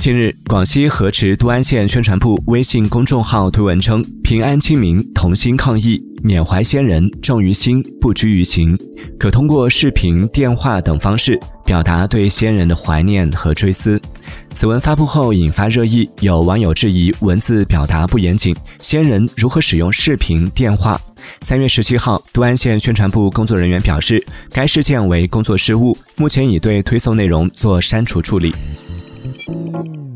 近日，广西河池都安县宣传部微信公众号推文称：“平安清明，同心抗疫，缅怀先人，重于心，不拘于行。”可通过视频、电话等方式表达对先人的怀念和追思。此文发布后引发热议，有网友质疑文字表达不严谨，先人如何使用视频、电话？三月十七号，都安县宣传部工作人员表示，该事件为工作失误，目前已对推送内容做删除处理。Thank you.